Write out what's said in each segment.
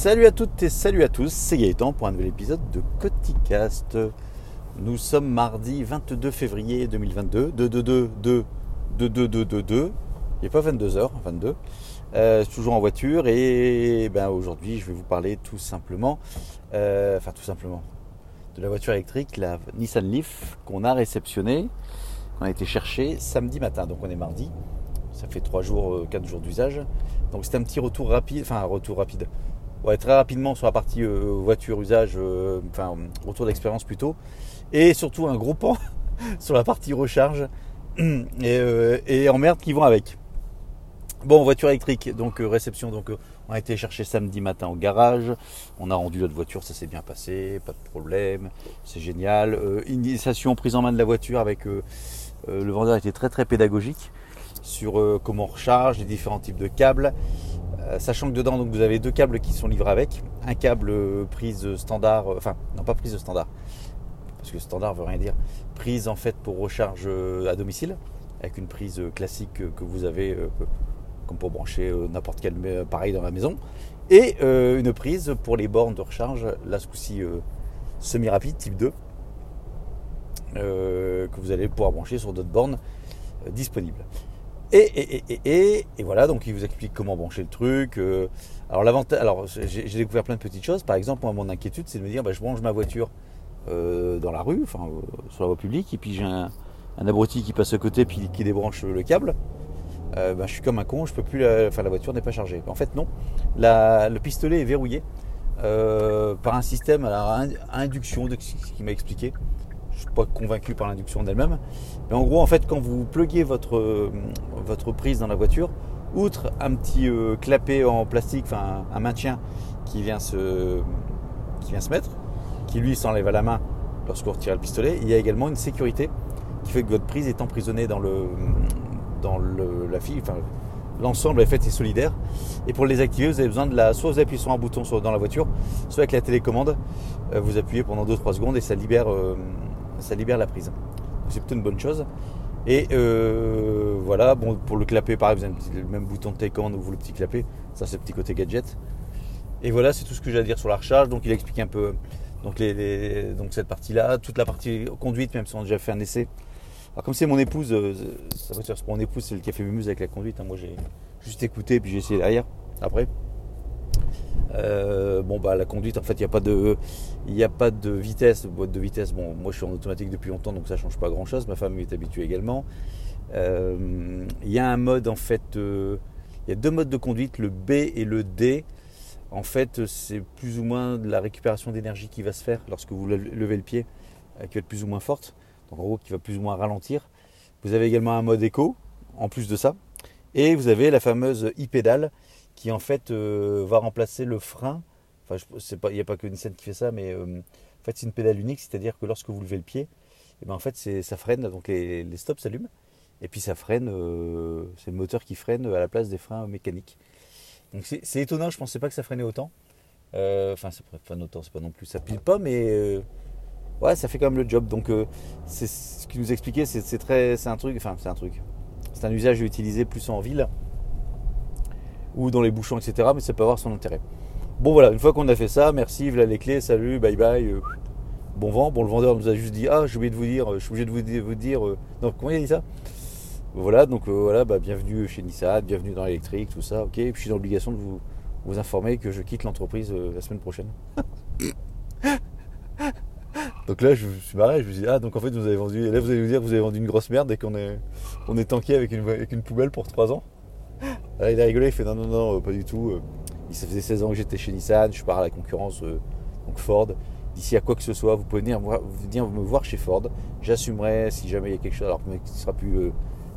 Salut à toutes et salut à tous, c'est Gaëtan pour un nouvel épisode de Coticast. Nous sommes mardi 22 février 2022, 2 2 2 2 2 2 2 2 2. Il n'est pas 22h, 22. Euh, toujours en voiture et ben, aujourd'hui je vais vous parler tout simplement, euh, enfin tout simplement, de la voiture électrique, la Nissan Leaf qu'on a réceptionnée, qu'on a été chercher samedi matin, donc on est mardi. Ça fait 3 jours, 4 jours d'usage. Donc c'est un petit retour rapide, enfin un retour rapide, ouais, très rapidement sur la partie euh, voiture usage, euh, enfin retour d'expérience plutôt, et surtout un gros pan sur la partie recharge et, euh, et qui vont avec. Bon, voiture électrique, donc réception, donc on a été chercher samedi matin au garage, on a rendu notre voiture, ça s'est bien passé, pas de problème, c'est génial. initiation, prise en main de la voiture avec le vendeur était très très pédagogique sur comment on recharge, les différents types de câbles. Euh, sachant que dedans vous avez deux câbles qui sont livrés avec. Un câble prise standard, euh, enfin non pas prise standard, parce que standard veut rien dire. Prise en fait pour recharge euh, à domicile, avec une prise classique que vous avez comme pour brancher n'importe quel appareil dans la maison. Et une prise pour les bornes de recharge, là ce coup-ci semi-rapide, type 2, que vous allez pouvoir brancher sur d'autres bornes disponibles. Et, et, et, voilà, donc il vous explique comment brancher le truc. Euh, alors l'avantage, alors j'ai découvert plein de petites choses. Par exemple, moi, mon inquiétude, c'est de me dire, bah, je branche ma voiture euh, dans la rue, enfin euh, sur la voie publique, et puis j'ai un, abruti qui passe à côté, puis qui débranche le câble. Bah, je suis comme un con, je peux plus, la, enfin la voiture n'est pas chargée. En fait, non, le pistolet est verrouillé par un système à, induction, ce qu'il m'a expliqué je suis pas convaincu par l'induction d'elle-même. Mais en gros, en fait, quand vous pluguez votre, votre prise dans la voiture, outre un petit euh, clapet en plastique, enfin un maintien qui vient se, qui vient se mettre, qui lui s'enlève à la main lorsqu'on retire le pistolet, il y a également une sécurité qui fait que votre prise est emprisonnée dans le, dans le, la fille, enfin l'ensemble est fait est solidaire. Et pour le désactiver, vous avez besoin de la, soit vous appuyez sur un bouton dans la voiture, soit avec la télécommande, euh, vous appuyez pendant 2-3 secondes et ça libère euh, ça libère la prise. C'est plutôt une bonne chose. Et euh, voilà, bon, pour le clapet, pareil, vous avez le même bouton de télécommande vous le petit clapet. Ça, c'est le petit côté gadget. Et voilà, c'est tout ce que j'ai à dire sur la recharge. Donc, il explique un peu donc, cette partie-là, toute la partie conduite, même si on a déjà fait un essai. Comme c'est mon épouse, euh, ça c'est mon épouse, c'est le qui a fait muse avec la conduite. Hein. Moi, j'ai juste écouté, puis j'ai essayé derrière, après. Euh, bon bah la conduite en fait il n'y a pas de il a pas de vitesse boîte de vitesse. Bon moi je suis en automatique depuis longtemps donc ça change pas grand chose ma femme est habituée également. Euh, il y a un mode en fait euh, il y a deux modes de conduite le B et le D. En fait c'est plus ou moins la récupération d'énergie qui va se faire lorsque vous levez le pied qui va être plus ou moins forte. Donc en gros qui va plus ou moins ralentir. Vous avez également un mode éco en plus de ça. Et vous avez la fameuse e-pédale qui en fait euh, va remplacer le frein. Enfin, il n'y a pas que Nissan qui fait ça, mais euh, en fait c'est une pédale unique, c'est-à-dire que lorsque vous levez le pied, eh ben en fait ça freine, donc les, stops s'allument, et puis ça freine, euh, c'est le moteur qui freine à la place des freins mécaniques. Donc c'est étonnant, je ne pensais pas que ça freinait autant. Enfin, ça freine autant, c'est pas non plus, ça pile pas, mais ouais, ça fait quand même le job. Donc c'est ce qu'il nous expliquait, c'est très, c'est un truc, enfin c'est un truc, c'est un usage utilisé plus en ville ou dans les bouchons, etc. Mais ça peut avoir son intérêt. Bon voilà, une fois qu'on a fait ça, merci, voilà les clés, salut, bye bye, euh, bon vent. Bon, le vendeur nous a juste dit, ah, j'ai oublié de vous dire, je suis obligé de vous dire, euh, non, comment il a dit ça? Voilà, donc euh, voilà, bah, bienvenue chez Nissan, bienvenue dans l'électrique, tout ça, ok. Et puis je suis dans l'obligation de vous, vous informer que je quitte l'entreprise la semaine prochaine. donc là, je suis marré, je me suis dit, ah, donc en fait, vous avez vendu, là, vous allez vous dire, vous avez vendu une grosse merde et qu'on est, on est tanké avec une, avec une poubelle pour 3 ans il a rigolé, il fait non, non, non, euh, pas du tout. Euh, il ça faisait 16 ans que j'étais chez Nissan, je pars à la concurrence, euh, Ford. D'ici à quoi que ce soit, vous pouvez venir, me voir chez Ford. J'assumerai si jamais il y a quelque chose, alors que ce sera plus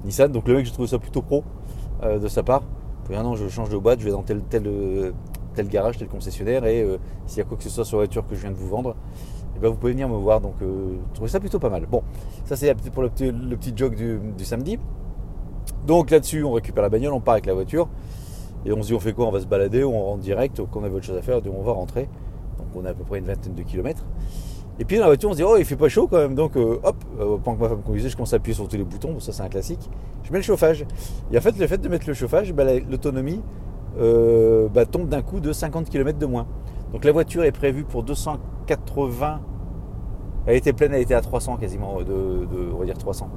Nissan. Donc le mec, je trouve ça plutôt pro de sa part. Pour un an, je change de boîte, je vais dans tel, tel, tel garage, tel concessionnaire, et s'il y a quoi que ce soit sur la voiture que je viens de vous vendre, eh ben, vous pouvez venir me voir. Donc je trouve ça plutôt pas mal. Bon, ça c'est pour le petit, le petit joke du samedi. Donc là-dessus, on récupère la bagnole, on part avec la voiture. Et on se dit, on fait quoi? On va se balader ou on rentre direct Qu'on a autre chose à faire, on va rentrer. Donc on a à peu près une vingtaine de kilomètres. Et puis dans la voiture, on se dit, oh, il fait pas chaud quand même. Donc euh, hop, euh, pendant que ma femme conduisait, je commence à appuyer sur tous les boutons. ça, c'est un classique. Je mets le chauffage. Et en fait, le fait de mettre le chauffage, bah, l'autonomie bah, tombe d'un coup de 50 km de moins. Donc la voiture est prévue pour 280. Elle était pleine, elle était à 300 quasiment, de, on va dire 300.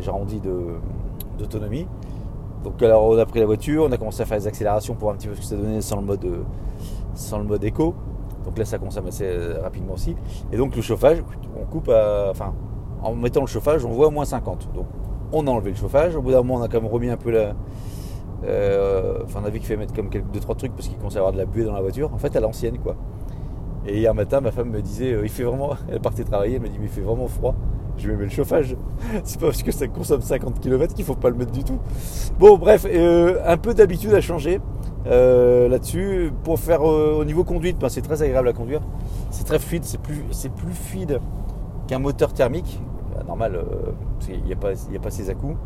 J'arrondis d'autonomie. Donc alors on a pris la voiture, on a commencé à faire des accélérations pour voir un petit peu ce que ça donnait sans le mode, sans le mode éco. Donc là ça consomme assez euh, rapidement aussi. Et donc le chauffage, on coupe à, enfin en mettant le chauffage, on voit moins 50. Donc on a enlevé le chauffage. Au bout d'un moment, on a quand même remis un peu la, euh, enfin, on a vu qu'il fait mettre comme quelques, deux trois trucs parce qu'il commençait à avoir de la buée dans la voiture. En fait, à l'ancienne, quoi. Et hier matin, ma femme me disait, euh, il fait vraiment, elle partait travailler, elle me dit, mais il fait vraiment froid. Je vais mettre le chauffage. C'est pas parce que ça consomme 50 km qu'il faut pas le mettre du tout. Bon, bref, euh, un peu d'habitude à changer là-dessus. Pour faire au niveau conduite, ben, c'est très agréable à conduire. C'est très fluide, c'est plus, c'est plus fluide qu'un moteur thermique. Bah, normal, il n'y a, pas, a pas ces à-coups.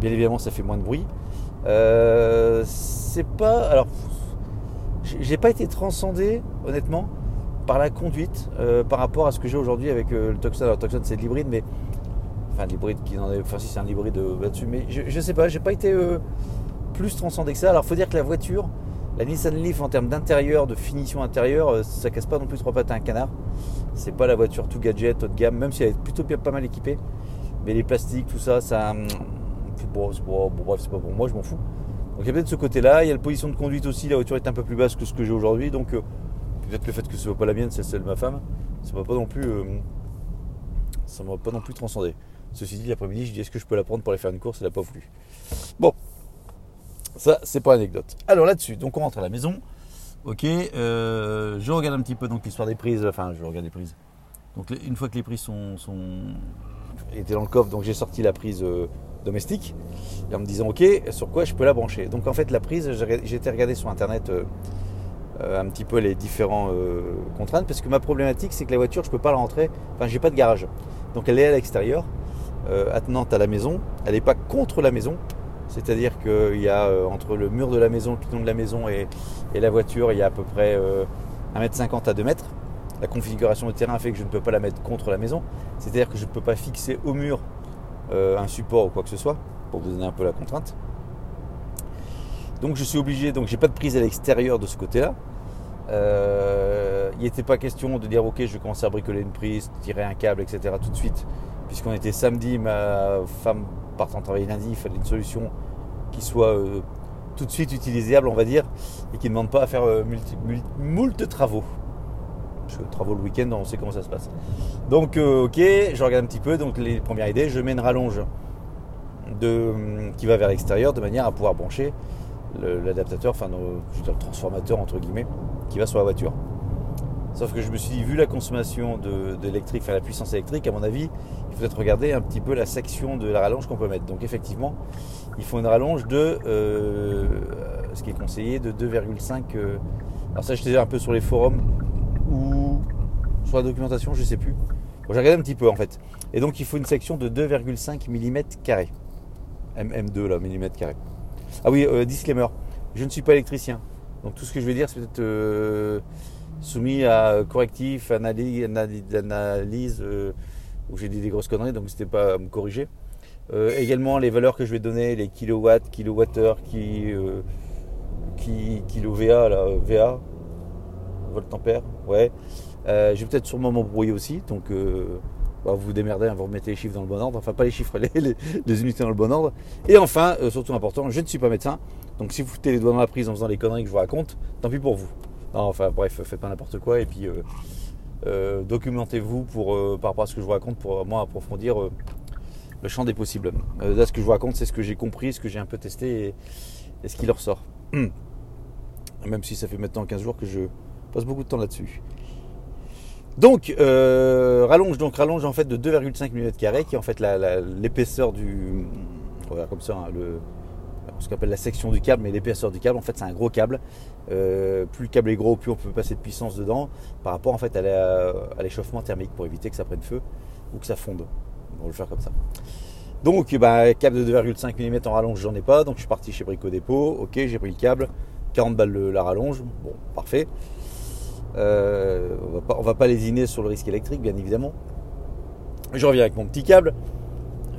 Bien évidemment, ça fait moins de bruit. Euh, c'est pas. Alors, j'ai pas été transcendé, honnêtement, par la conduite euh, par rapport à ce que j'ai aujourd'hui avec euh, le Tucson. Alors, Tucson, c'est de l'hybride, mais. Enfin, l'hybride qui en est. Enfin, si c'est un hybride là-dessus, mais je, sais pas, j'ai pas été plus transcendé que ça. Alors, faut dire que la voiture, la Nissan Leaf, en termes d'intérieur, de finition intérieure, ça casse pas non plus trois pattes à un canard. C'est pas la voiture tout gadget, haut de gamme, même si elle est plutôt pas mal équipée. Mais les plastiques, tout ça, ça bon, bref, c'est pas pour moi, je m'en fous. Donc il y a peut-être ce côté-là. Il y a la position de conduite aussi. La voiture est un peu plus basse que ce que j'ai aujourd'hui. Donc euh, peut-être le fait que ce soit pas la mienne, c'est celle de ma femme. Ça va pas non plus. Euh, m'a pas non plus transcendé. Ceci dit, l'après-midi, je dis est-ce que je peux la prendre pour aller faire une course? Elle n'a pas voulu. Bon, ça c'est pas anecdote. Alors là-dessus, donc on rentre à la maison. Ok, euh, je regarde un petit peu donc l'histoire des prises. Enfin, je regarde les prises. Donc une fois que les prises sont, étaient dans le coffre, donc j'ai sorti la prise domestique et en me disant ok sur quoi je peux la brancher? Donc en fait la prise j'ai été sur internet euh, euh, un petit peu les différents euh, contraintes parce que ma problématique c'est que la voiture je peux pas la rentrer, enfin j'ai pas de garage. Donc elle est à l'extérieur, attenante à la maison, elle n'est pas contre la maison, c'est-à-dire qu'il y a entre le mur de la maison, le piton de la maison et, et la voiture, il y a à peu près 1m50 à 2 mètres. La configuration de terrain fait que je ne peux pas la mettre contre la maison, c'est-à-dire que je ne peux pas fixer au mur euh, un support ou quoi que ce soit, pour vous donner un peu la contrainte. Donc je suis obligé, donc j'ai pas de prise à l'extérieur de ce côté-là. Euh, il n'était pas question de dire ok je vais commencer à bricoler une prise, tirer un câble, etc. tout de suite. Puisqu'on était samedi, ma femme partant travailler lundi, il fallait une solution qui soit euh, tout de suite utilisable, on va dire, et qui ne demande pas à faire multi, moult travaux. Parce que travaux le week-end, on sait comment ça se passe. Donc, euh, ok, je regarde un petit peu. Donc, les premières idées, je mets une rallonge de, qui va vers l'extérieur de manière à pouvoir brancher l'adaptateur, enfin, le transformateur entre guillemets, qui va sur la voiture. Sauf que je me suis dit, vu la consommation d'électrique, enfin la puissance électrique, à mon avis, il faut peut-être regarder un petit peu la section de la rallonge qu'on peut mettre. Donc effectivement, il faut une rallonge de, euh, ce qui est conseillé, de 2,5. Euh, alors ça, je j'étais un peu sur les forums, ou sur la documentation, je sais plus. j'ai regardé un petit peu en fait. Et donc il faut une section de 2,5 mm carré. MM2 là, mm carré. Ah oui, euh, disclaimer, je ne suis pas électricien. Donc tout ce que je vais dire, c'est peut-être euh, soumis à correctif, analyse, analyse euh, où j'ai dit des grosses conneries, donc n'hésitez pas à me corriger. également les valeurs que je vais donner, les kilowatts, kilowattheures, qui, qui, kilo VA, là, VA, volt ouais. Euh, je vais peut-être sûrement m'embrouiller aussi, donc euh, bah, vous vous démerdez, hein, vous remettez les chiffres dans le bon ordre, enfin pas les chiffres, les, unités dans le bon ordre. Et enfin, euh, surtout important, je ne suis pas médecin, donc si vous foutez les doigts dans la prise en faisant les conneries que je vous raconte, tant pis pour vous. enfin bref, faites pas n'importe quoi et puis documentez-vous pour par rapport à ce que je vous raconte pour moi approfondir le champ des possibles. là, ce que je vous raconte, c'est ce que j'ai compris, ce que j'ai un peu testé et, et ce qui leur sort. Même si ça fait maintenant 15 jours que je passe beaucoup de temps là-dessus. Donc, euh, rallonge, donc rallonge en fait de 2,5 mm, qui est en fait l'épaisseur du. Voilà, comme ça, hein, le, ce qu'on appelle la section du câble, mais l'épaisseur du câble, en fait, c'est un gros câble. Euh, plus le câble est gros, plus on peut passer de puissance dedans par rapport en fait à l'échauffement thermique pour éviter que ça prenne feu ou que ça fonde. On va le faire comme ça. Donc, bah, câble de 2,5 mm en rallonge, j'en ai pas, donc je suis parti chez Brico Dépôt. Ok, j'ai pris le câble, 40 balles la rallonge, bon, parfait. Euh, on va pas, va pas lésiner sur le risque électrique, bien évidemment. Je reviens avec mon petit câble.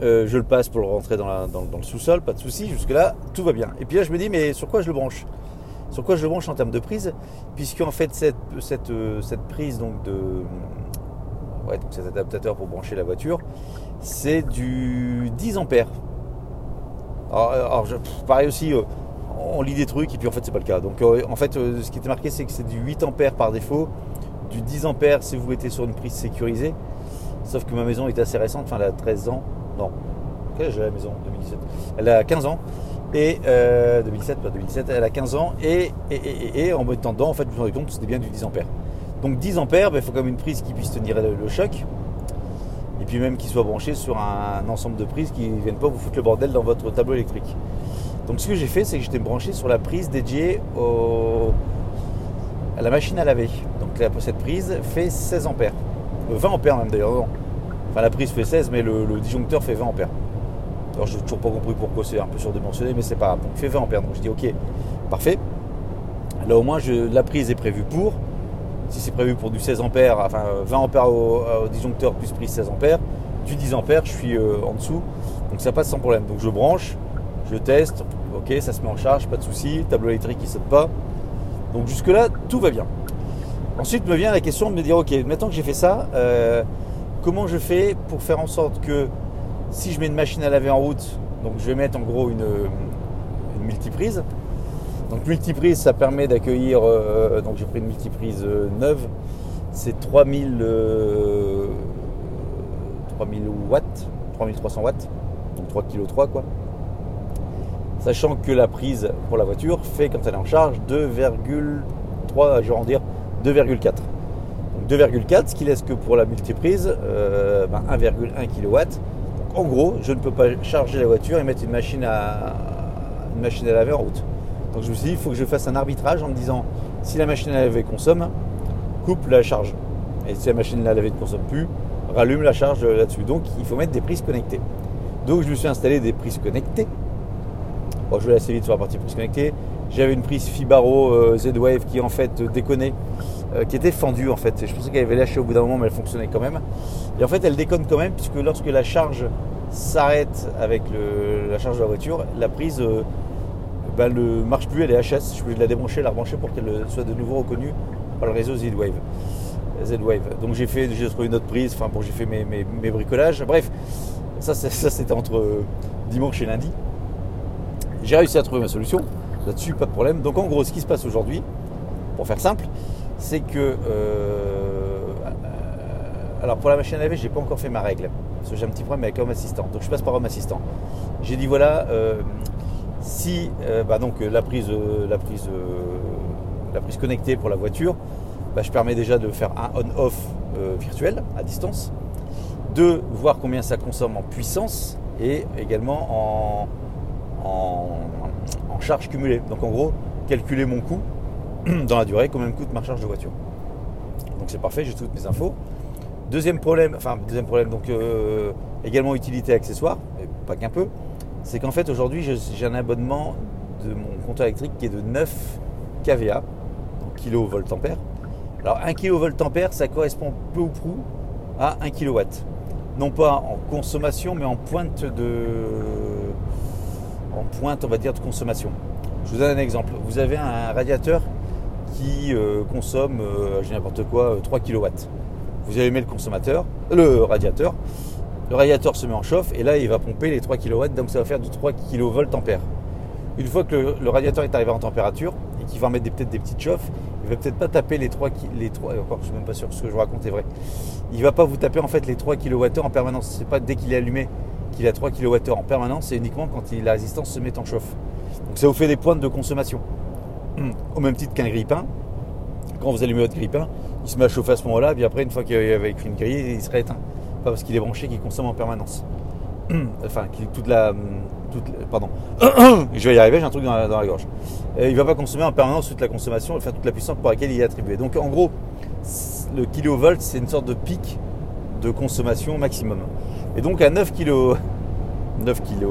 Euh, je le passe pour le rentrer dans, le sous-sol, pas de souci. Jusque-là, tout va bien. Et puis là, je me dis, mais sur quoi je le branche? Sur quoi je le branche en termes de prise? Puisque en fait cette, cette, prise donc de ouais, donc cet adaptateur pour brancher la voiture, c'est du 10 ampères. Alors, pareil aussi, euh, on lit des trucs et puis en fait c'est pas le cas. Donc euh, en fait euh, ce qui était marqué c'est que c'est du 8 ampères par défaut, du 10 ampères si vous mettez sur une prise sécurisée. Sauf que ma maison est assez récente, enfin elle a 13 ans. Non, quel âge la maison? 2017 Elle a 15 ans. Et 2007, pas 2017, elle a 15 ans. Et, et, en mettant dedans, en fait, me suis rendu compte que c'était bien du 10 ampères. Donc 10 ampères, ben, il faut quand même une prise qui puisse tenir le, choc. Et puis même qu'il soit branché sur un, ensemble de prises qui ne viennent pas vous foutre le bordel dans votre tableau électrique. Donc ce que j'ai fait, c'est que j'étais branché sur la prise dédiée à la machine à laver. Donc cette prise fait 16 ampères. 20 euh, ampères même d'ailleurs. Enfin la prise fait 16, mais le, disjoncteur fait 20 ampères. Alors j'ai toujours pas compris pourquoi c'est un peu surdimensionné, mais c'est pas grave. Donc fait 20 ampères. Donc je dis ok, parfait. Là au moins la prise est prévue pour si c'est prévu pour du 16 ampères, enfin 20 ampères au, disjoncteur plus prise 16 ampères, du 10 ampères, je suis euh, en dessous, donc ça passe sans problème. Donc je branche, je teste, ok, ça se met en charge, pas de souci, tableau électrique qui saute pas. Donc jusque là, tout va bien. Ensuite me vient la question de me dire, ok, maintenant que j'ai fait ça, euh, comment je fais pour faire en sorte que si je mets une machine à laver en route, donc je vais mettre en gros une, multiprise, donc multiprise, ça permet d'accueillir. Euh, donc j'ai pris une multiprise euh, neuve. C'est 3000, 3000 euh, watts, 3300 watts, donc 3 kg 3 quoi. Sachant que la prise pour la voiture fait quand elle est en charge 2,3, je vais en dire 2,4. Donc 2,4, ce qui laisse que pour la multiprise 1,1 ben, kW. En gros, je ne peux pas charger la voiture et mettre une machine à, une machine à laver en route. Donc je me suis dit, il faut que je fasse un arbitrage en me disant, si la machine à laver consomme, coupe la charge. Et si la machine à laver ne consomme plus, rallume la charge là-dessus. Donc il faut mettre des prises connectées. Donc je me suis installé des prises connectées. Bon, je vais assez vite sur la partie prises connectées. J'avais une prise Fibaro euh, Z-Wave qui en fait déconnait, euh, qui était fendue en fait. Je pensais qu'elle avait lâché au bout d'un moment, mais elle fonctionnait quand même. Et en fait, elle déconne quand même, puisque lorsque la charge s'arrête avec la charge de la voiture, la prise euh, ben, ne marche plus, elle est HS. Je suis obligé de la débrancher, la rebrancher pour qu'elle soit de nouveau reconnue par le réseau Z-Wave. Z-Wave. Donc j'ai fait, j'ai trouvé une autre prise, enfin bon, j'ai fait mes, bricolages. Bref, ça, ça c'était entre dimanche et lundi. J'ai réussi à trouver ma solution. Là-dessus, pas de problème. Donc en gros, ce qui se passe aujourd'hui, pour faire simple, c'est que euh, alors pour la machine à laver, j'ai pas encore fait ma règle. Parce que j'ai un petit problème avec Home Assistant. Donc je passe par Home Assistant. J'ai dit voilà, euh, si euh, bah donc, la, prise, la, prise, la prise connectée pour la voiture, bah, je permets déjà de faire un on-off virtuel à distance, de voir combien ça consomme en puissance et également en, en, charge cumulée. Donc en gros, calculer mon coût dans la durée, combien me coûte ma charge de voiture. Donc c'est parfait, j'ai toutes mes infos. Deuxième problème, enfin deuxième problème, donc également utilité accessoire, pas qu'un peu c'est qu'en fait aujourd'hui j'ai un abonnement de mon compteur électrique qui est de 9 kVA, donc kVA. Alors 1 kVA ça correspond peu ou prou à 1 kW. Non pas en consommation mais en pointe de en pointe on va dire de consommation. Je vous donne un exemple. Vous avez un radiateur qui euh, consomme, euh, n'importe quoi, 3 kW. Vous allumez le consommateur, le radiateur, le radiateur se met en chauffe et là il va pomper les 3 kW, donc ça va faire du 3 kVA. Une fois que le, radiateur est arrivé en température et qu'il va mettre peut-être des petites chauffes, il va peut-être pas taper les 3 les 3 encore je suis même pas sûr que ce que je raconte est vrai. Il va pas vous taper en fait les 3 kWh en permanence, c'est pas dès qu'il est allumé qu'il a 3 kWh en permanence, c'est uniquement quand la résistance se met en chauffe. Donc ça vous fait des pointes de consommation. Au même titre qu'un grille-pain, quand vous allumez votre grille-pain, il se met à chauffer à ce moment-là, puis après une fois qu'il avait une grille, il serait éteint parce qu'il est branché, qu'il consomme en permanence. enfin, toute la. Pardon. je vais y arriver, j'ai un truc dans la, gorge. il ne va pas consommer en permanence toute la consommation, enfin toute la puissance pour laquelle il est attribué. Donc en gros, le kilovolt, c'est une sorte de pic de consommation maximum. Et donc à 9 kg, 9 kg,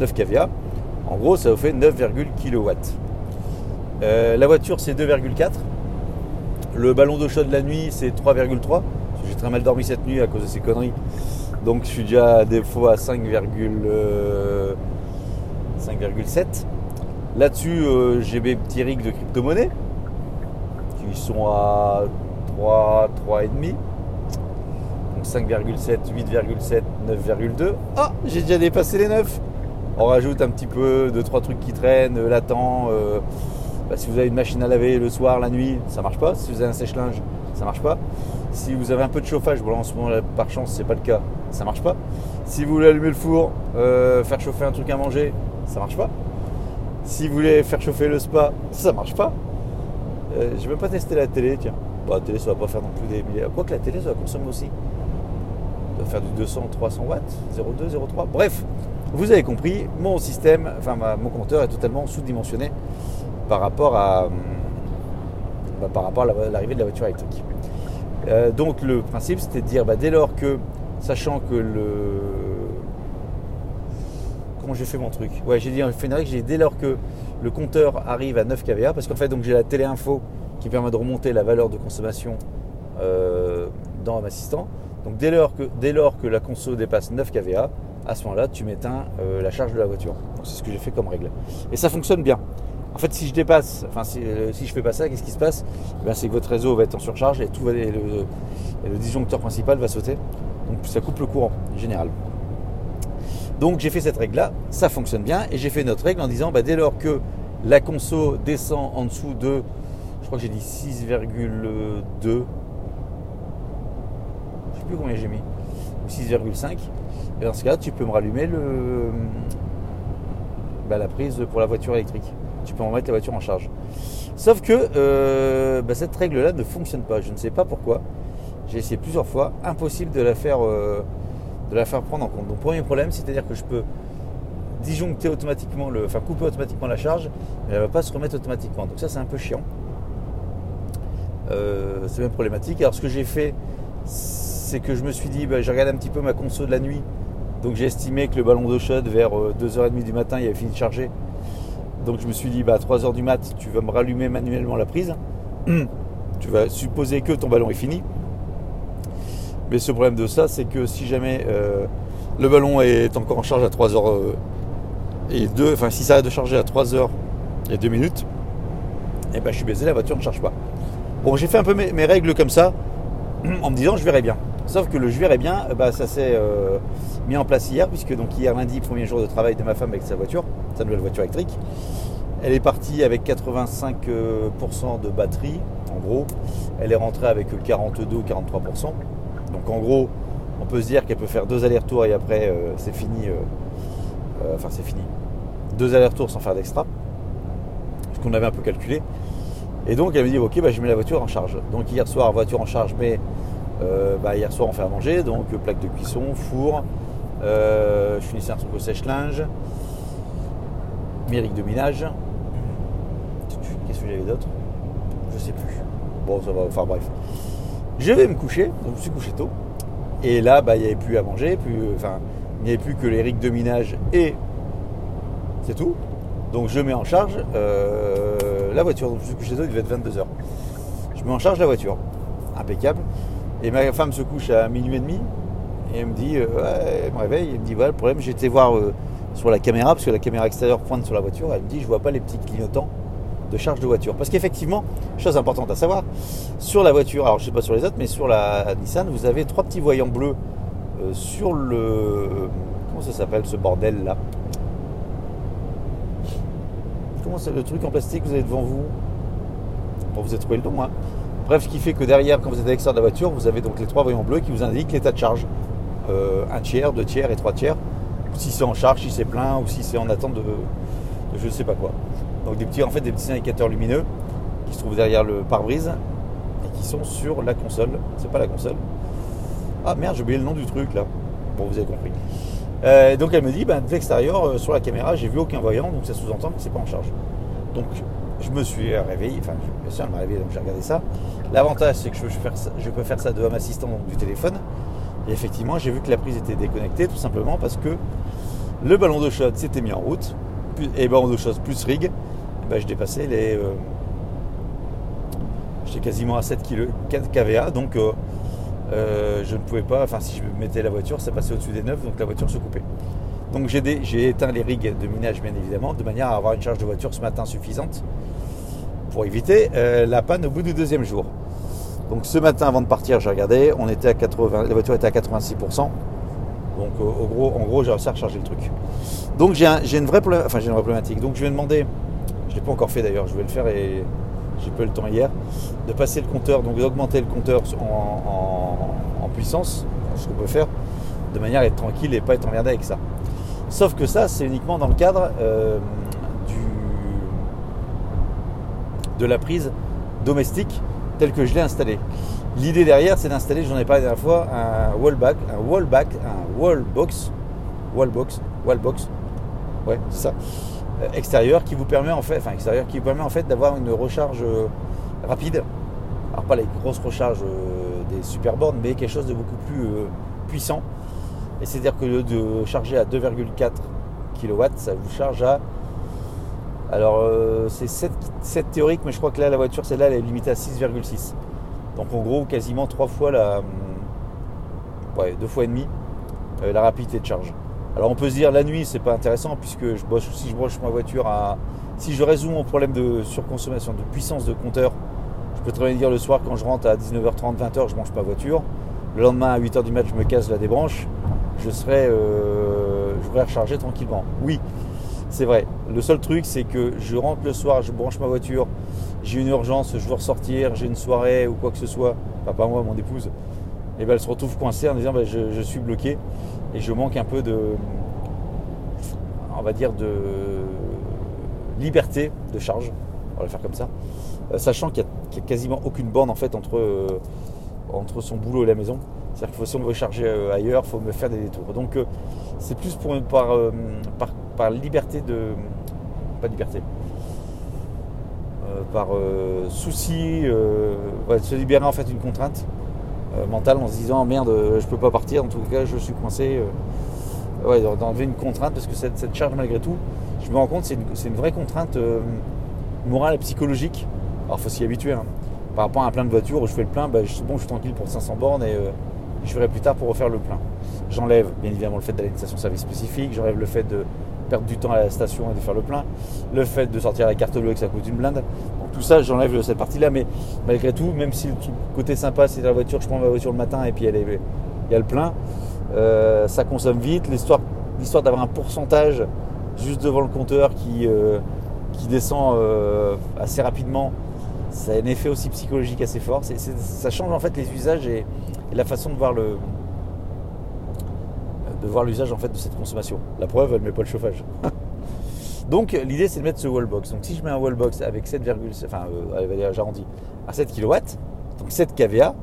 9 kVA, en gros, ça vous fait 9, kW. Euh, la voiture, c'est 2,4. Le ballon d'eau chaude de la nuit, c'est 3,3. J'ai très mal dormi cette nuit à cause de ces conneries. Donc je suis déjà des fois à 5,7. Là-dessus, euh, j'ai mes petits rigs de crypto-monnaie qui sont à 3, 3,5. Donc 5,7, 8,7, 9,2. Ah, j'ai déjà dépassé les 9. On rajoute un petit peu de trois trucs qui traînent, euh, latent. Euh, bah, si vous avez une machine à laver le soir, la nuit, ça marche pas. Si vous avez un sèche-linge, ça marche pas. Si vous avez un peu de chauffage, bon là en ce moment par chance c'est pas le cas, ça marche pas. Si vous voulez allumer le four, faire chauffer un truc à manger, ça marche pas. Si vous voulez faire chauffer le spa, ça marche pas. Euh, je vais pas tester la télé, tiens. Bon, la télé, ça va pas faire non plus des milliers. Quoique la télé, ça va consommer aussi. Faire du 200, 300 watts, 0,2, 0,3. Bref, vous avez compris, mon système, enfin mon compteur est totalement sous-dimensionné par rapport à, bah, par rapport à l'arrivée de la voiture électrique. Euh, donc le principe, c'était de dire, bah, dès lors que, sachant que le, comment j'ai fait mon truc? Ouais, j'ai dit, fait une règle, j'ai dès lors que le compteur arrive à 9 kVA, parce qu'en fait, donc j'ai la téléinfo qui permet de remonter la valeur de consommation euh, dans assistant. Donc dès lors que, la conso dépasse 9 kVA, à ce moment-là, tu m'éteins euh, la charge de la voiture. C'est ce que j'ai fait comme règle. Et ça fonctionne bien. En fait, si je dépasse, enfin si, euh, fais pas ça, qu'est-ce qui se passe? Eh C'est que votre réseau va être en surcharge et tout va, le, disjoncteur principal va sauter. Donc ça coupe le courant général. Donc j'ai fait cette règle-là, ça fonctionne bien, et j'ai fait une autre règle en disant bah, dès lors que la conso descend en dessous de, je crois que j'ai dit 6,2, je ne sais combien j'ai mis, ou 6,5, et dans ce cas tu peux me rallumer le, bah, la prise pour la voiture électrique. Tu peux en mettre la voiture en charge. Sauf que euh, bah, cette règle-là ne fonctionne pas. Je ne sais pas pourquoi. J'ai essayé plusieurs fois. Impossible de la faire euh, de la faire prendre en compte. Donc premier problème, c'est-à-dire que je peux disjoncter automatiquement, le, enfin couper automatiquement la charge, mais elle ne va pas se remettre automatiquement. Donc ça c'est un peu chiant. Euh, c'est même problématique. Alors ce que j'ai fait, c'est que je me suis dit, bah, j'ai regardé un petit peu ma conso de la nuit. Donc j'ai estimé que le ballon d'eau chaude vers 2h30 euh, du matin, il avait fini de charger. Donc je me suis dit, bah, à 3h du mat, tu vas me rallumer manuellement la prise. tu vas supposer que ton ballon est fini. Mais ce problème de ça, c'est que si jamais euh, le ballon est encore en charge à 3 h euh, et 2, enfin si ça arrête de charger à 3 h et 2 minutes, et eh ben je suis baisé, la voiture ne charge pas. Bon, j'ai fait un peu mes, règles comme ça, en me disant je verrai bien. Sauf que le je verrai bien, bah, ça s'est euh, mis en place hier, puisque donc hier lundi, premier jour de travail de ma femme avec sa voiture, sa nouvelle voiture électrique. Elle est partie avec 85% de batterie, en gros. Elle est rentrée avec 42 ou 43%. Donc en gros, on peut se dire qu'elle peut faire deux allers-retours et après euh, c'est fini. Euh, euh, enfin c'est fini. Deux allers-retours sans faire d'extra. Ce qu'on avait un peu calculé. Et donc elle me dit ok bah, je mets la voiture en charge. Donc hier soir voiture en charge mais bah, hier soir on fait à manger, donc plaque de cuisson, four, je finissais un truc au sèche-linge, mérique de minage. Qu'est-ce que j'avais d'autre? Je sais plus. Bon ça va, enfin bref. Je vais me coucher, donc je me suis couché tôt. Et là, bah, il n'y avait plus à manger, enfin, il n'y avait plus que les rigs de minage et c'est tout. Donc je mets en charge euh, la voiture. Donc je me suis couché tôt, il devait être 22h. Je mets en charge la voiture. Impeccable. Et ma femme se couche à minuit et demi. Et elle me dit, euh, elle me réveille, elle me dit, voilà, le problème, j'ai été voir euh, sur la caméra, parce que la caméra extérieure pointe sur la voiture, elle me dit, je vois pas les petits clignotants de charge de voiture. Parce qu'effectivement, chose importante à savoir, sur la voiture, alors je sais pas sur les autres, mais sur la Nissan, vous avez trois petits voyants bleus euh, sur le. Comment ça s'appelle ce bordel là Comment c'est le truc en plastique que vous avez devant vous? Bon, vous avez trouvé le nom, hein Bref, ce qui fait que derrière, quand vous êtes à l'extérieur de la voiture, vous avez donc les trois voyants bleus qui vous indiquent l'état de charge. Euh, un tiers, deux tiers et trois tiers. Si c'est en charge, si c'est plein ou si c'est en attente de, je ne sais pas quoi. Donc des petits, en fait, des petits indicateurs lumineux qui se trouvent derrière le pare-brise et qui sont sur la console. C'est pas la console. Ah merde, j'ai oublié le nom du truc là. Bon, vous avez compris. Euh, donc elle me dit, ben, de l'extérieur, euh, sur la caméra, j'ai vu aucun voyant, donc ça sous-entend que c'est pas en charge. Donc je me suis réveillé, enfin bien sûr elle m'a réveillé, donc j'ai regardé ça. L'avantage c'est que je peux, faire ça, je peux Assistant du téléphone. Et effectivement, j'ai vu que la prise était déconnectée, tout simplement parce que le ballon de shot s'était mis en route, et ballon de shot plus rig, bah, je dépassais les. Euh, j'étais quasiment à 7 kVA, donc euh, euh, je ne pouvais pas. Enfin, si je mettais la voiture, ça passait au-dessus des 9, donc la voiture se coupait. Donc j'ai éteint les rigs de minage bien évidemment, de manière à avoir une charge de voiture ce matin suffisante pour éviter la panne au bout du deuxième jour. Donc ce matin avant de partir, j'ai regardé, on était à 80, la voiture était à 86%. Donc gros, en gros, j'ai réussi à recharger le truc. Donc j'ai une, vraie une vraie problématique. Donc je vais demander, je ne l'ai pas encore fait d'ailleurs, je vais le faire et j'ai pas eu le temps hier, de passer le compteur, donc d'augmenter le compteur en, puissance, ce qu'on peut faire, de manière à être tranquille et pas être emmerdé avec ça. Sauf que ça, c'est uniquement dans le cadre euh, de la prise domestique telle que je l'ai installée. L'idée derrière, c'est d'installer, j'en ai parlé la dernière fois, un wallback, un wallback, un wallbox, wallbox, wallbox, ouais, c'est ça, euh, extérieur qui vous permet en fait, enfin extérieur qui vous permet en fait d'avoir une recharge euh, rapide. Alors pas les grosses recharges des superboards, mais quelque chose de beaucoup plus puissant et c'est-à-dire que de charger à 2,4 kW, ça vous charge à. Alors euh, c'est 7, théorique, mais je crois que là la voiture, celle-là, elle est limitée à 6,6. Donc en gros, quasiment 3 fois la. Hum, ouais, 2 fois et demi euh, la rapidité de charge. Alors on peut se dire la nuit, c'est pas intéressant puisque si je broche ma voiture à. Si je résout mon problème de surconsommation, de puissance de compteur, je peux très bien dire le soir quand je rentre à 19h30, 20h, je branche ma voiture. Le lendemain à 8h du mat, je me casse la débranche je serais, euh, je recharger tranquillement. Oui, c'est vrai. Le seul truc, c'est que je rentre le soir, je branche ma voiture, j'ai une urgence, je veux ressortir, j'ai une soirée ou quoi que ce soit, enfin, pas moi, mon épouse, et ben elle se retrouve coincée en disant ben, je, suis bloqué et je manque un peu de, on va dire, de liberté de charge. On va le faire comme ça. Euh, sachant qu'il n'y a, quasiment aucune borne en fait entre, euh, entre son boulot et la maison. C'est-à-dire qu'il faut me recharger euh, ailleurs, il faut me faire des détours. Donc c'est plus pour, par, par, par, liberté de. Pas liberté. par souci, de se libérer en fait une contrainte mentale en se disant merde, je peux pas partir, en tout cas je suis coincé. ouais, d'enlever une contrainte parce que cette, cette, charge malgré tout, je me rends compte c'est une, une, vraie contrainte morale et psychologique. Alors faut s'y habituer. Hein. Par rapport à un plein de voitures où je fais le plein, bah, je, bon, je suis tranquille pour 500 bornes et je ferai plus tard pour refaire le plein. J'enlève bien évidemment le fait d'aller à une station-service spécifique, j'enlève le fait de perdre du temps à la station et de faire le plein, le fait de sortir la carte bleue et que ça coûte une blinde. Donc tout ça, j'enlève cette partie-là, mais malgré tout, même si le côté sympa, c'est la voiture, je prends ma voiture le matin et puis elle est, il y a le plein, euh, ça consomme vite. L'histoire, d'avoir un pourcentage juste devant le compteur qui, euh, qui descend euh, assez rapidement, ça a un effet aussi psychologique assez fort. ça change en fait les usages et la façon de voir le de voir l'usage en fait de cette consommation. La preuve, elle ne met pas le chauffage. Donc l'idée c'est de mettre ce wallbox. Donc si je mets un wallbox avec 7, enfin euh, à 7 kW, donc 7 kVA,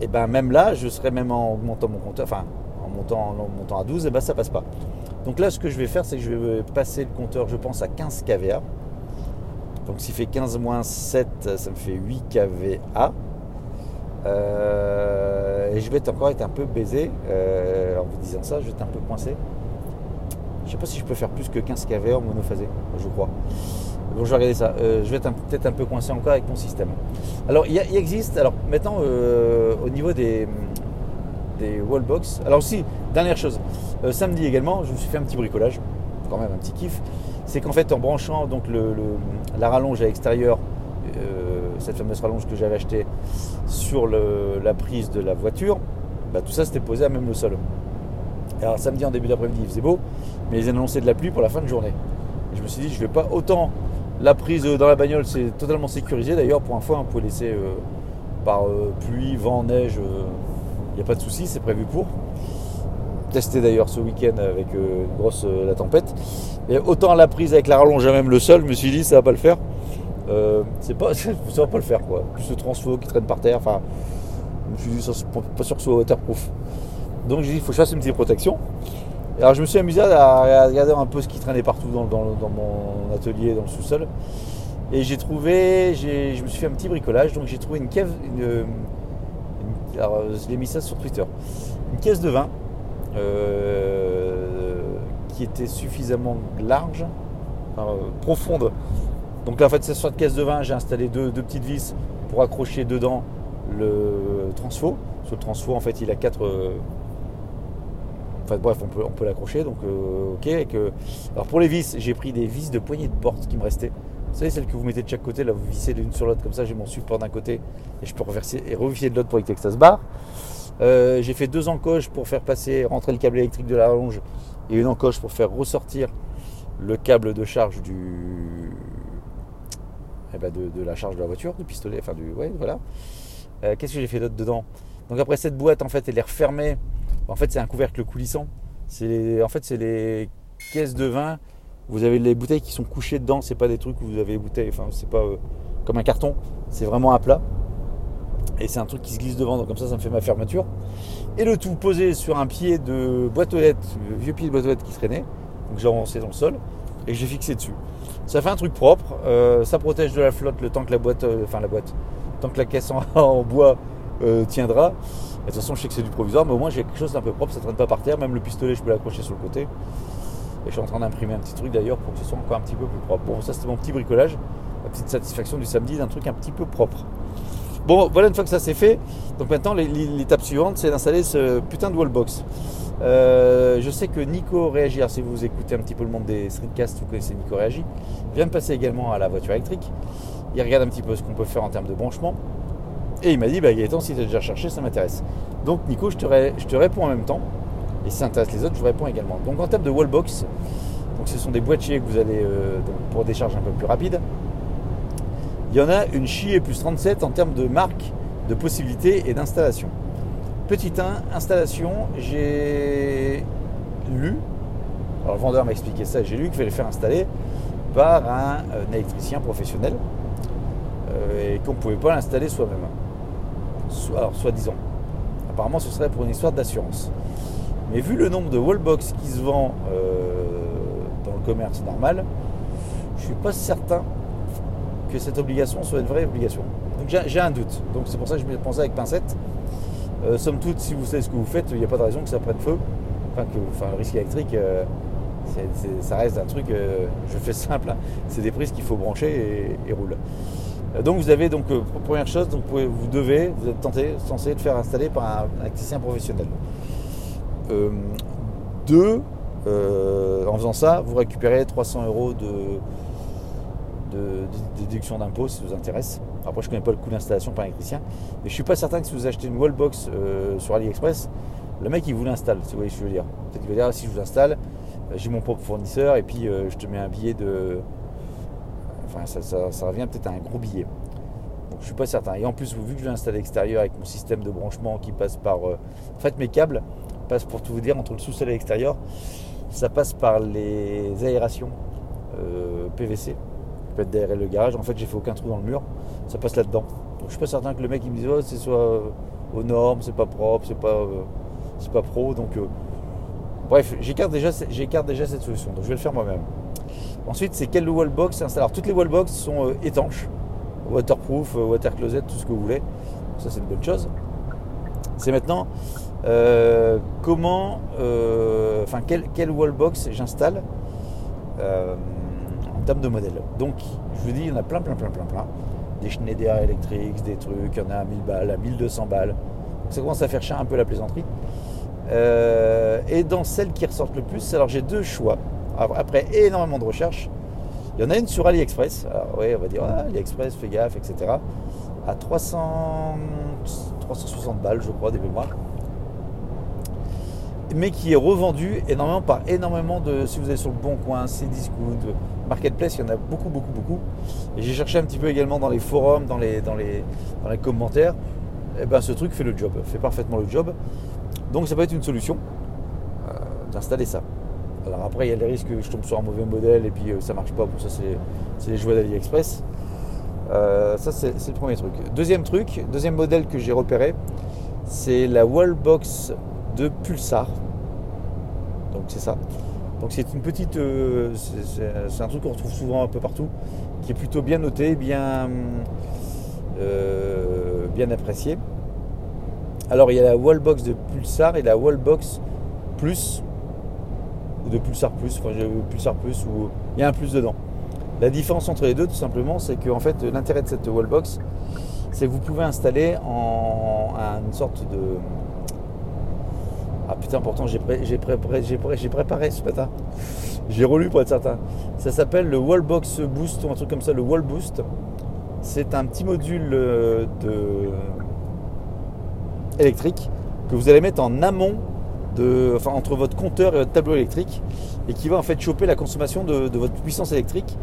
et ben même là je serais même en augmentant mon compteur, enfin en montant, en montant à 12, et ben ça passe pas. Donc là ce que je vais faire c'est que je vais passer le compteur je pense à 15 kVA. Donc s'il fait 15 moins 7, ça me fait 8 kVA. Euh, et je vais encore être un peu baisé. Euh, en vous disant ça, je vais être un peu coincé. Je sais pas si je peux faire plus que 15 kV en monophasé, je crois. Bon, je vais regarder ça. Euh, je vais être peut-être un peu coincé encore avec mon système. Alors, il, existe, alors maintenant, au niveau des, des wallbox, alors aussi, dernière chose, samedi également, je me suis fait un petit bricolage, quand même un petit kiff. C'est qu'en fait, en branchant donc la rallonge à l'extérieur cette fameuse rallonge que j'avais achetée sur la prise de la voiture, bah, tout ça c'était posé à même le sol. Alors samedi en début d'après-midi il faisait beau, mais ils annonçaient de la pluie pour la fin de journée. Je me suis dit je vais pas autant la prise dans la bagnole c'est totalement sécurisé d'ailleurs pour un fois on peut laisser euh, par euh, pluie, vent, neige, il euh, n'y a pas de souci, c'est prévu pour. Testé d'ailleurs ce week-end avec une grosse la tempête. Et autant la prise avec la rallonge à même le sol, je me suis dit ça va pas le faire. Euh, c'est pas, ça va pas le faire quoi. Plus ce transfo qui traîne par terre, enfin, je suis pas sûr que ce soit waterproof. Donc j'ai dit, il faut que je fasse une petite protection. Alors je me suis amusé à regarder un peu ce qui traînait partout dans, mon atelier, dans le sous-sol. Et j'ai trouvé, je me suis fait un petit bricolage, donc j'ai trouvé une caisse, alors je l'ai mis ça sur Twitter, une caisse de vin euh, qui était suffisamment large, profonde donc là, en fait, c'est sur cette caisse de vin, j'ai installé deux, petites vis pour accrocher dedans le transfo. Sur le transfo, en fait, il a quatre, euh, Enfin bref, on peut, l'accrocher, donc euh, ok. alors pour les vis, j'ai pris des vis de poignée de porte qui me restaient. Vous savez, celles que vous mettez de chaque côté, là vous vissez l'une sur l'autre comme ça, j'ai mon support d'un côté et je peux reverser et revisser de l'autre pour éviter que ça se barre. Euh, j'ai fait deux encoches pour faire passer, rentrer le câble électrique de la rallonge et une encoche pour faire ressortir le câble de charge du, eh ben de, la charge de la voiture, du pistolet, enfin du, ouais, voilà. Euh, qu'est-ce que j'ai fait d'autre dedans? Donc après cette boîte, en fait, elle est refermée. En fait, c'est un couvercle coulissant. C'est, en fait, c'est les caisses de vin. Vous avez les bouteilles qui sont couchées dedans. C'est pas des trucs où vous avez les bouteilles. Enfin, c'est pas euh, comme un carton. C'est vraiment à plat. Et c'est un truc qui se glisse devant. Donc comme ça, ça me fait ma fermeture. Et le tout posé sur un pied de boîte aux lettres, vieux pied de boîte aux lettres qui traînait. Donc j'ai avancé dans le sol et j'ai fixé dessus. Ça fait un truc propre. Euh, ça protège de la flotte le temps que la boîte, enfin la boîte, tant que la caisse en, bois euh, tiendra. de toute façon, je sais que c'est du provisoire, mais au moins j'ai quelque chose d'un peu propre, ça ne traîne pas par terre. Même le pistolet, je peux l'accrocher sur le côté. Et je suis en train d'imprimer un petit truc d'ailleurs pour que ce soit encore un petit peu plus propre. Bon, ça c'était mon petit bricolage, la petite satisfaction du samedi d'un truc un petit peu propre. Bon, voilà une fois que ça c'est fait. Donc maintenant, l'étape suivante, c'est d'installer ce putain de wallbox. Euh, je sais que Nico réagit. Alors, si vous écoutez un petit peu le monde des streetcasts, vous connaissez Nico réagit. vient de passer également à la voiture électrique il regarde un petit peu ce qu'on peut faire en termes de branchement. Et il m'a dit, bah Gaëtan, si tu as déjà cherché, ça m'intéresse. Donc Nico, je te, réponds en même temps. Et si ça intéresse les autres, je réponds également. Donc en termes de wallbox, donc ce sont des boîtiers que vous allez euh, pour des charges un peu plus rapides. Il y en a une chier plus 37 en termes de marque, de possibilités et d'installation. Petit 1, installation, j'ai lu, alors le vendeur m'a expliqué ça, j'ai lu qu'il fallait faire installer par un électricien professionnel. Euh, et qu'on ne pouvait pas l'installer soi-même. alors, soi-disant. Apparemment, ce serait pour une histoire d'assurance. Mais vu le nombre de wallbox qui se vend euh, dans le commerce normal, je ne suis pas certain que cette obligation soit une vraie obligation. Donc j'ai un doute. Donc c'est pour ça que je me pensé avec pincette. Euh, somme toute, si vous savez ce que vous faites, il n'y a pas de raison que ça prenne feu. Enfin, le risque électrique, ça reste un truc, je fais simple, hein. c'est des prises qu'il faut brancher et, et roule. Euh, donc vous avez donc euh, première chose, donc vous devez, vous êtes tenté, censé être faire installer par un, électricien professionnel. Euh, deux, en faisant ça, vous récupérez 300 euros de, déduction d'impôt si ça vous intéresse. Après, je ne connais pas le coût d'installation par électricien, mais je ne suis pas certain que si vous achetez une wallbox sur AliExpress, le mec il vous l'installe, si vous voyez ce que je veux dire? Peut-être qu'il va dire ah, si je vous installe, j'ai mon propre fournisseur et puis je te mets un billet de Enfin, ça, revient peut-être à un gros billet. Donc je suis pas certain. Et en plus, vu que je l'ai installé extérieur avec mon système de branchement qui passe par. Euh, en fait, mes câbles passent pour tout vous dire entre le sous-sol et l'extérieur. Ça passe par les aérations euh, PVC peut être derrière le garage. En fait, j'ai fait aucun trou dans le mur. Ça passe là-dedans. Donc je suis pas certain que le mec il me dise oh, c'est soit euh, aux normes, c'est pas propre, c'est pas, c'est pas pro. Donc bref, j'écarte déjà, j'écarte déjà cette solution. Donc je vais le faire moi-même. Ensuite, c'est quelle wallbox Alors, toutes les wallbox sont euh, étanches, waterproof, euh, water closet, tout ce que vous voulez. Ça, c'est une bonne chose. C'est maintenant euh, comment, enfin, quelle, quelle wallbox j'installe en termes de modèle? Donc, je vous dis, il y en a plein, plein, plein, plein, plein. Des Schneider Electric, des trucs, il y en a à 1000 balles, à 1200 balles. ça commence à faire cher un peu la plaisanterie. et dans celles qui ressortent le plus, alors j'ai deux choix après énormément de recherches. Il y en a une sur AliExpress. Alors, oui, on va dire ah, AliExpress, fais gaffe, etc. À 300, 360 balles, je crois, des mémoires. Mais qui est revendu énormément par énormément de. Si vous allez sur le bon coin, Cdiscount, Marketplace, il y en a beaucoup, beaucoup, beaucoup. Et j'ai cherché un petit peu également dans les forums, dans les, dans les, dans les commentaires. Et eh ben ce truc fait le job, fait parfaitement le job. Donc ça peut être une solution euh, d'installer ça. Alors après, il y a les risques que je tombe sur un mauvais modèle et puis euh, ça marche pas. Pour ça, c'est les jouets d'AliExpress. Euh, ça, c'est le premier truc. Deuxième truc, deuxième modèle que j'ai repéré, c'est la Wallbox de Pulsar. Donc c'est ça. Donc c'est une petite, euh, c'est un truc qu'on retrouve souvent un peu partout, qui est plutôt bien noté, bien, bien apprécié. Alors il y a la Wallbox de Pulsar et la Wallbox Plus de Pulsar Plus, enfin Pulsar Plus, où il y a un plus dedans. La différence entre les deux, tout simplement, c'est que fait, l'intérêt de cette wallbox, c'est que vous pouvez installer en une sorte de Ah putain, pourtant j'ai préparé, ce matin. J'ai relu pour être certain. Ça s'appelle le Wallbox Boost ou un truc comme ça, le Wall Boost. C'est un petit module euh, de... électrique que vous allez mettre en amont de, enfin, entre votre compteur et votre tableau électrique et qui va en fait choper la consommation de, votre puissance électrique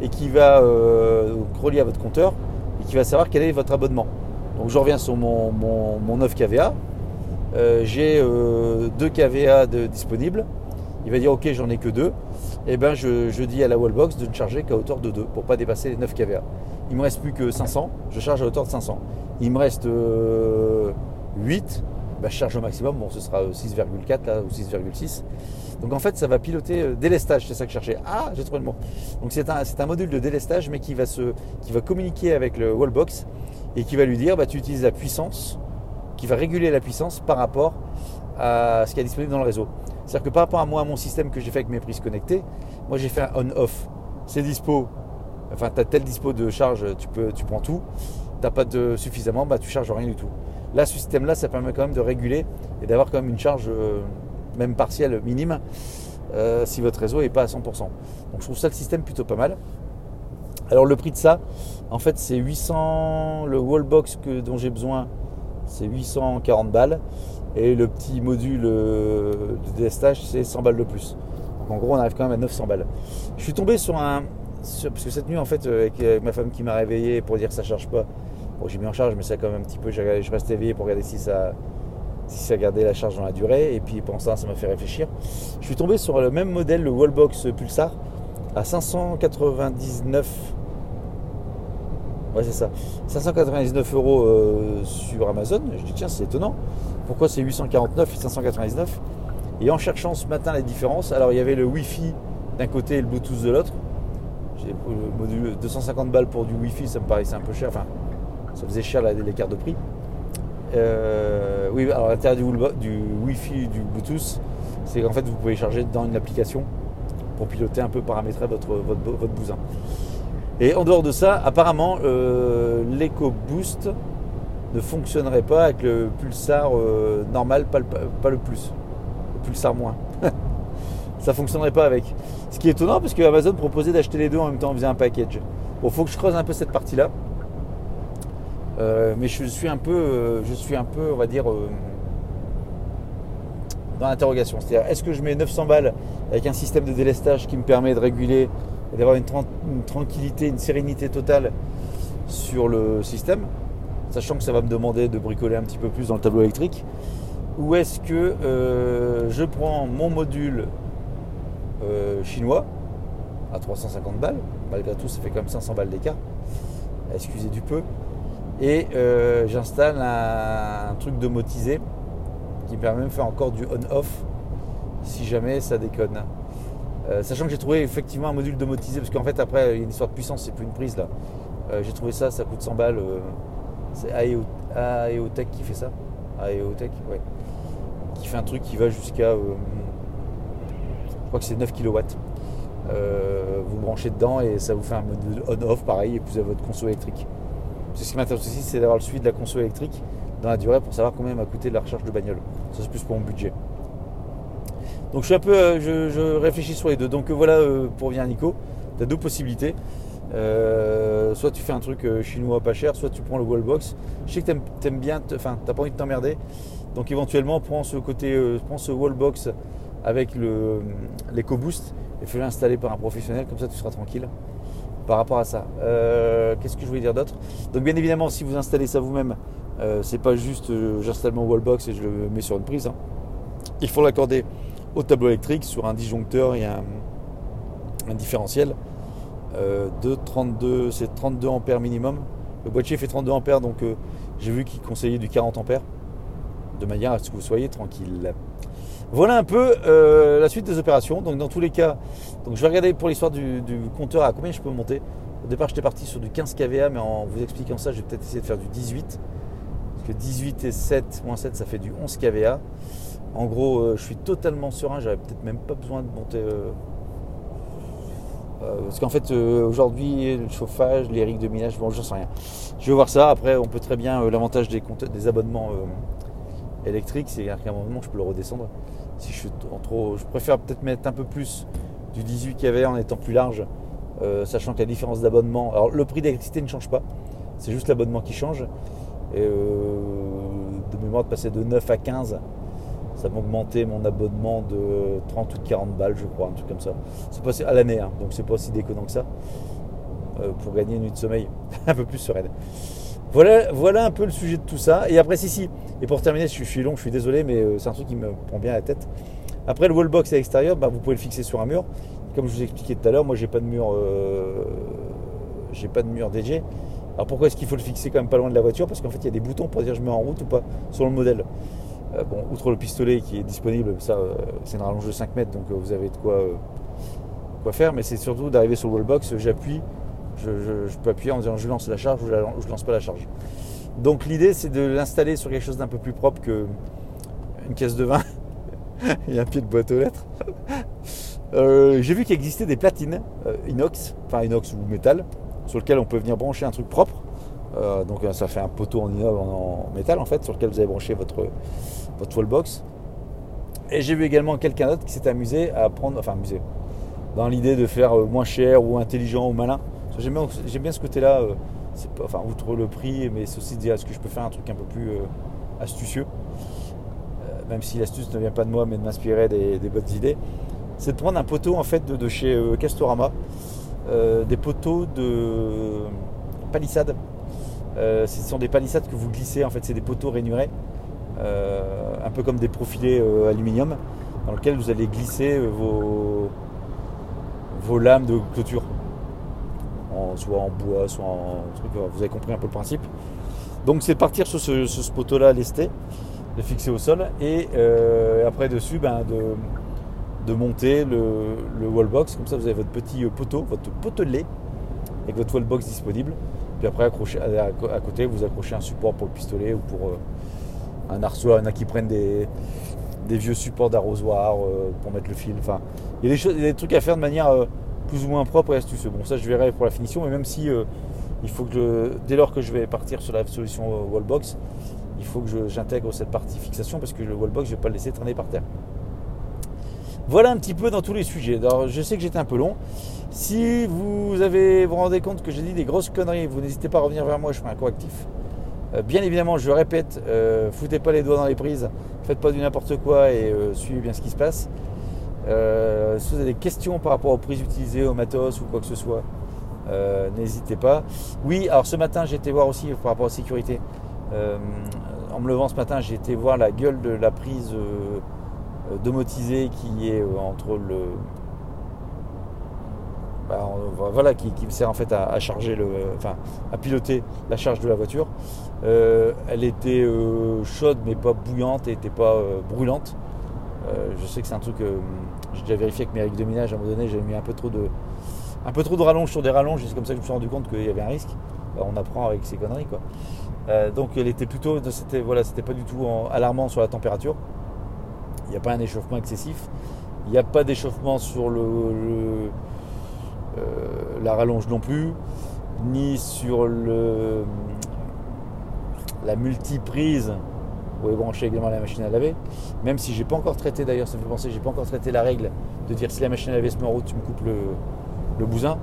et qui va euh, relier à votre compteur et qui va savoir quel est votre abonnement. Donc je reviens sur mon, mon, 9 kVA. Euh, j'ai euh, 2 kVA de, disponibles. Il va dire ok j'en ai que 2. Et eh ben je, dis à la wallbox de ne charger qu'à hauteur de 2 pour pas dépasser les 9 kVA. Il me reste plus que 500, je charge à hauteur de 500. Il me reste 8, euh, bah, je charge au maximum, bon ce sera 6,4 là ou 6,6. Donc en fait, ça va piloter euh, délestage, c'est ça que je cherchais. Ah, j'ai trouvé le mot. Donc c'est un, un, module de délestage, mais qui va, se, qui va communiquer avec le wallbox et qui va lui dire bah, tu utilises la puissance, qui va réguler la puissance par rapport à ce qui est disponible dans le réseau. C'est-à-dire que par rapport à moi, mon système que j'ai fait avec mes prises connectées, moi j'ai fait un on-off. C'est dispo, enfin tu as tel dispo de charge, tu, peux, tu prends tout. Tu pas de suffisamment, bah, tu charges rien du tout. Là, ce système-là, ça permet quand même de réguler et d'avoir quand même une charge euh, même partielle minime euh, si votre réseau n'est pas à 100%. Donc je trouve ça le système plutôt pas mal. Alors le prix de ça, en fait c'est 800, le wallbox que, dont j'ai besoin, c'est 840 balles. Et le petit module euh, de délestage, c'est 100 balles de plus. Donc en gros, on arrive quand même à 900 balles. Je suis tombé sur un. parce que cette nuit, en fait, avec, ma femme qui m'a réveillé pour dire que ça charge pas, bon, j'ai mis en charge, mais ça quand même un petit peu. Je reste éveillé pour regarder si ça, si ça gardait la charge dans la durée. Et puis pour ça, ça m'a fait réfléchir. Je suis tombé sur le même modèle, le Wallbox Pulsar, à 599. Ouais, c'est ça. 599 euros euh, sur Amazon. Je dis, tiens, c'est étonnant. Pourquoi c'est 849 et 599 Et en cherchant ce matin la différence, alors il y avait le Wi-Fi d'un côté et le Bluetooth de l'autre. J'ai le module 250 balles pour du Wi-Fi, ça me paraissait un peu cher. Enfin, ça faisait cher l'écart de prix. Euh, oui, alors l'intérêt du, du Wi-Fi, du Bluetooth, c'est qu'en fait vous pouvez charger dans une application pour piloter un peu, paramétrer votre, votre, bousin. Et en dehors de ça, apparemment, euh, l'EcoBoost ne fonctionnerait pas avec le pulsar euh, normal, pas le, plus. Le pulsar moins. ça fonctionnerait pas avec. Ce qui est étonnant parce que Amazon proposait d'acheter les deux en même temps, on faisait un package. Bon, faut que je creuse un peu cette partie-là. Euh, mais je suis un peu, euh, je suis un peu, on va dire, dans l'interrogation. C'est-à-dire, est-ce que je mets 900 balles avec un système de délestage qui me permet de réguler et d'avoir une, tranquillité, une sérénité totale sur le système, sachant que ça va me demander de bricoler un petit peu plus dans le tableau électrique, ou est-ce que je prends mon module chinois à 350 balles, malgré tout ça fait quand même 500 balles d'écart, excusez du peu, et euh, j'installe un, truc domotisé qui permet de faire encore du on-off si jamais ça déconne. Euh, sachant que j'ai trouvé effectivement un module domotisé, parce qu'en fait après il y a une histoire de puissance, c'est plus une prise là. Euh, j'ai trouvé ça, ça coûte 100 balles. c'est AEOTech qui fait ça. AEOTech, ouais. Qui fait un truc qui va jusqu'à. je crois que c'est 9 kW. vous branchez dedans et ça vous fait un module on-off pareil et vous avez votre console électrique. Ce qui m'intéresse aussi, c'est d'avoir le suivi de la conso électrique dans la durée pour savoir combien m'a coûté la recharge de bagnole. Ça, c'est plus pour mon budget. Donc, je suis un peu, euh, je, réfléchis sur les deux. Donc, voilà, euh, pour venir Nico, tu as deux possibilités. Euh, soit tu fais un truc chinois pas cher, soit tu prends le wallbox. Je sais que tu aimes, bien, enfin, t'as pas envie de t'emmerder. Donc, éventuellement, prends ce côté, prends ce wallbox avec l'EcoBoost et fais-le installer par un professionnel, comme ça tu seras tranquille par rapport à ça. Euh, qu'est-ce que je voulais dire d'autre? Donc bien évidemment, si vous installez ça vous-même, euh, c'est pas juste euh, j'installe mon wallbox et je le mets sur une prise. Hein. Il faut l'accorder au tableau électrique sur un disjoncteur et un, différentiel de 32, c'est 32 ampères minimum. Le boîtier fait 32 ampères, donc j'ai vu qu'il conseillait du 40 ampères, de manière à ce que vous soyez tranquille. Voilà un peu euh, la suite des opérations. Donc dans tous les cas, donc je vais regarder pour l'histoire du, compteur à combien je peux monter. Au départ j'étais parti sur du 15 kVA, mais en vous expliquant ça, je vais peut-être essayer de faire du 18. Parce que 18 et 7, moins 7, ça fait du 11 kVA. En gros, euh, je suis totalement serein, j'avais peut-être même pas besoin de monter. Euh, parce qu'en fait, aujourd'hui, le chauffage, les rigues de minage, bon, j'en sais rien. Je vais voir ça. Après, on peut très bien, l'avantage des, abonnements électrique, c'est qu'à un moment je peux le redescendre. Si je suis trop, je préfère peut-être mettre un peu plus du 18 qu'il y avait en étant plus large, euh, sachant que la différence d'abonnement, alors le prix d'électricité ne change pas, c'est juste l'abonnement qui change. Et euh, de mémoire de passer de 9 à 15, ça m'a augmenté mon abonnement de 30 ou de 40 balles, je crois, un truc comme ça. C'est pas à l'année, hein, donc c'est pas aussi déconnant que ça. Euh, pour gagner une nuit de sommeil un peu plus sereine. Voilà, voilà un peu le sujet de tout ça. Et après, si, si. Et pour terminer, je, suis long, je suis désolé, mais euh, c'est un truc qui me prend bien la tête. Après, le wallbox à l'extérieur, bah, vous pouvez le fixer sur un mur. Comme je vous ai expliqué tout à l'heure, moi, j'ai pas de mur, euh, j'ai pas de mur DJ. Alors pourquoi est-ce qu'il faut le fixer quand même pas loin de la voiture? Parce qu'en fait, il y a des boutons pour dire je mets en route ou pas sur le modèle. Bon, outre le pistolet qui est disponible, ça, c'est une rallonge de 5 mètres, donc vous avez de quoi, faire. Mais c'est surtout d'arriver sur le wallbox, j'appuie, je, peux appuyer en disant je lance la charge ou je, ne lance pas la charge. Donc l'idée c'est de l'installer sur quelque chose d'un peu plus propre que une caisse de vin et un pied de boîte aux lettres. Euh, j'ai vu qu'il existait des platines euh, inox, enfin inox ou métal, sur lequel on peut venir brancher un truc propre. Euh, donc ça fait un poteau en inox en, métal en fait, sur lequel vous avez branché votre, votre wallbox. Et j'ai vu également quelqu'un d'autre qui s'est amusé à prendre, enfin amusé, dans l'idée de faire moins cher ou intelligent ou malin, J'aime bien, ce côté-là, euh, enfin, outre le prix, mais c'est aussi de dire est-ce que je peux faire un truc un peu plus euh, astucieux, euh, même si l'astuce ne vient pas de moi, mais de m'inspirer des, bonnes idées. C'est de prendre un poteau en fait de, chez Castorama, des poteaux de palissade. ce sont des palissades que vous glissez, en fait, c'est des poteaux rainurés, un peu comme des profilés aluminium, dans lesquels vous allez glisser vos, vos lames de clôture soit en bois, soit en truc. Vous avez compris un peu le principe. Donc c'est de partir sur ce, poteau-là lesté, de fixer au sol, et euh, après dessus, ben, de, monter le, le, wallbox. Comme ça, vous avez votre petit poteau, votre potelet, avec votre wallbox disponible. Puis après, accrocher, à, côté, vous accrochez un support pour le pistolet ou pour euh, un. Il y en a qui prennent des, vieux supports d'arrosoir euh, pour mettre le fil. Enfin, il y, a des choses, il y a des trucs à faire de manière plus ou moins propre et astucieux. Bon, ça je verrai pour la finition, mais même si euh, il faut que dès lors que je vais partir sur la solution euh, wallbox, il faut que j'intègre cette partie fixation parce que le wallbox, je ne vais pas le laisser traîner par terre. Voilà un petit peu dans tous les sujets. Alors, je sais que j'étais un peu long. Si vous avez vous rendez compte que j'ai dit des grosses conneries, vous n'hésitez pas à revenir vers moi, je ferai un correctif. Euh, bien évidemment, je répète, foutez pas les doigts dans les prises, faites pas du n'importe quoi et suivez bien ce qui se passe. Euh, si vous avez des questions par rapport aux prises utilisées, au matos ou quoi que ce soit, euh, n'hésitez pas. Oui, alors ce matin, j'ai été voir aussi par rapport à la sécurité. Euh, en me levant ce matin, j'ai été voir la gueule de la prise domotisée qui est entre le. Bah, voilà, qui, me sert en fait à, charger le. Enfin, à piloter la charge de la voiture. Elle était chaude mais pas bouillante et n'était pas brûlante. je sais que c'est un truc j'ai déjà vérifié avec mes règles de minage à un moment donné, j'avais mis un peu trop de, un peu trop de rallonge sur des rallonges, c'est comme ça que je me suis rendu compte qu'il y avait un risque. on apprend avec ces conneries quoi. Euh, donc elle était plutôt, c'était voilà, pas du tout alarmant sur la température. Il n'y a pas un échauffement excessif. Il n'y a pas d'échauffement sur le, euh, la rallonge non plus, ni sur le, la multiprise pour brancher également la machine à laver. Même si j'ai pas encore traité, d'ailleurs, ça me fait penser, j'ai pas encore traité la règle de dire si la machine à laver se met en route, tu me coupes le, le bousin.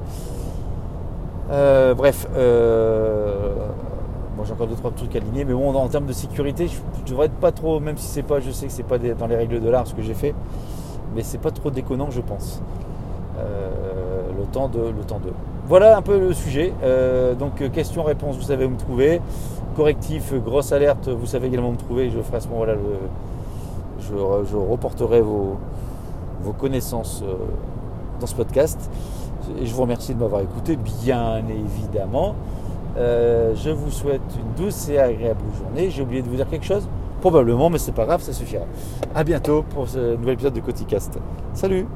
Euh, bref, euh, bon, j'ai encore deux trois trucs alignés, mais bon, en termes de sécurité, je, devrais être pas trop, même si c'est pas, je sais que c'est pas dans les règles de l'art ce que j'ai fait, mais c'est pas trop déconnant, je pense. Euh, le temps de, le temps de. Voilà un peu le sujet. donc question-réponse, vous savez où me trouver correctif, grosse alerte, vous savez également me trouver. Je ferai à ce moment-là, je, reporterai vos, connaissances euh, dans ce podcast. Et je vous remercie de m'avoir écouté, bien évidemment. Euh, je vous souhaite une douce et agréable journée. J'ai oublié de vous dire quelque chose? Probablement, mais c'est pas grave, ça suffira. A bientôt pour ce nouvel épisode de Coticast. Salut